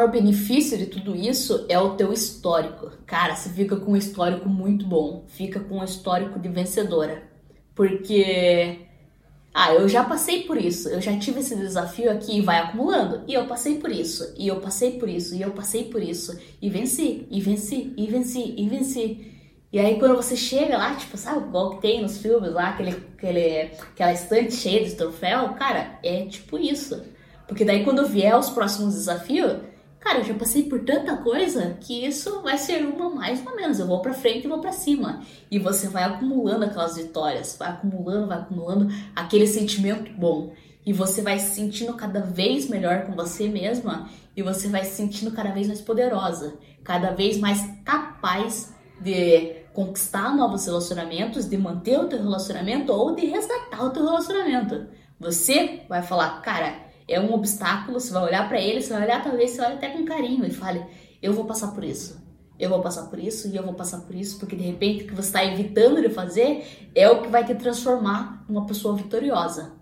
maior benefício de tudo isso é o teu histórico. Cara, você fica com um histórico muito bom, fica com um histórico de vencedora. Porque ah, eu já passei por isso, eu já tive esse desafio aqui e vai acumulando. E eu passei por isso, e eu passei por isso, e eu passei por isso, e venci, e venci, e venci, e venci. E aí quando você chega lá, tipo, sabe, igual que tem nos filmes lá, aquele, aquele, aquela estante cheia de troféu, cara, é tipo isso. Porque daí quando vier os próximos desafios, cara, eu já passei por tanta coisa que isso vai ser uma mais ou menos. Eu vou para frente e vou para cima. E você vai acumulando aquelas vitórias, vai acumulando, vai acumulando aquele sentimento bom. E você vai se sentindo cada vez melhor com você mesma e você vai se sentindo cada vez mais poderosa, cada vez mais capaz de conquistar novos relacionamentos, de manter o teu relacionamento ou de resgatar o teu relacionamento. Você vai falar, cara, é um obstáculo, você vai olhar para ele, você vai olhar, talvez você olhe até com carinho e fale: eu vou passar por isso. Eu vou passar por isso e eu vou passar por isso, porque de repente o que você está evitando de fazer é o que vai te transformar numa pessoa vitoriosa.